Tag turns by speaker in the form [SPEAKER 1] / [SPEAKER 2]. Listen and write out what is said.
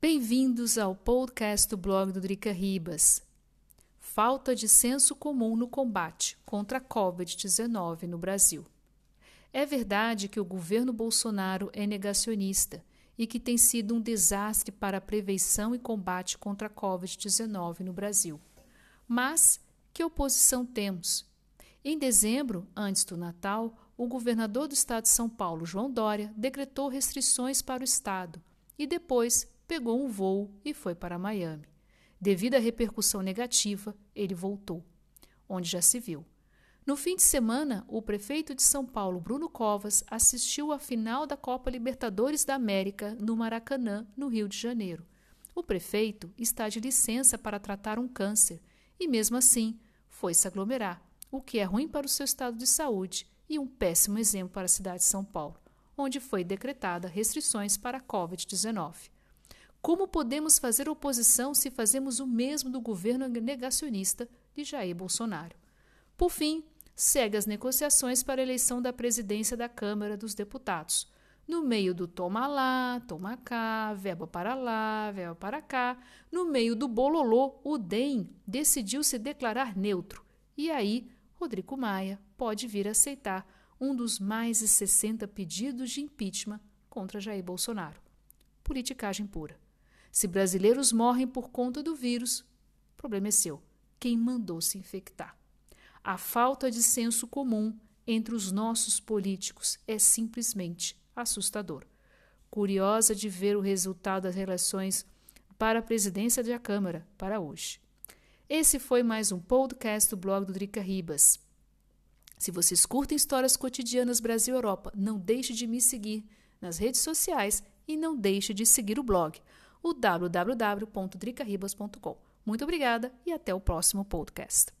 [SPEAKER 1] Bem-vindos ao podcast do blog do Drica Ribas. Falta de senso comum no combate contra a Covid-19 no Brasil. É verdade que o governo Bolsonaro é negacionista e que tem sido um desastre para a prevenção e combate contra a Covid-19 no Brasil. Mas que oposição temos? Em dezembro, antes do Natal, o governador do estado de São Paulo, João Dória, decretou restrições para o estado e depois pegou um voo e foi para Miami. Devido à repercussão negativa, ele voltou, onde já se viu. No fim de semana, o prefeito de São Paulo, Bruno Covas, assistiu à final da Copa Libertadores da América no Maracanã, no Rio de Janeiro. O prefeito está de licença para tratar um câncer e, mesmo assim, foi se aglomerar, o que é ruim para o seu estado de saúde e um péssimo exemplo para a cidade de São Paulo, onde foi decretada restrições para a Covid-19. Como podemos fazer oposição se fazemos o mesmo do governo negacionista de Jair Bolsonaro? Por fim, segue as negociações para a eleição da presidência da Câmara dos Deputados. No meio do toma lá, toma cá, verba para lá, verba para cá, no meio do bololô, o DEM decidiu se declarar neutro. E aí, Rodrigo Maia pode vir aceitar um dos mais de 60 pedidos de impeachment contra Jair Bolsonaro. Politicagem pura. Se brasileiros morrem por conta do vírus, o problema é seu. Quem mandou se infectar? A falta de senso comum entre os nossos políticos é simplesmente assustador. Curiosa de ver o resultado das eleições para a presidência da Câmara para hoje. Esse foi mais um podcast do blog do Drica Ribas. Se vocês curtem histórias cotidianas Brasil Europa, não deixe de me seguir nas redes sociais e não deixe de seguir o blog o www.dricaribas.com. Muito obrigada e até o próximo podcast.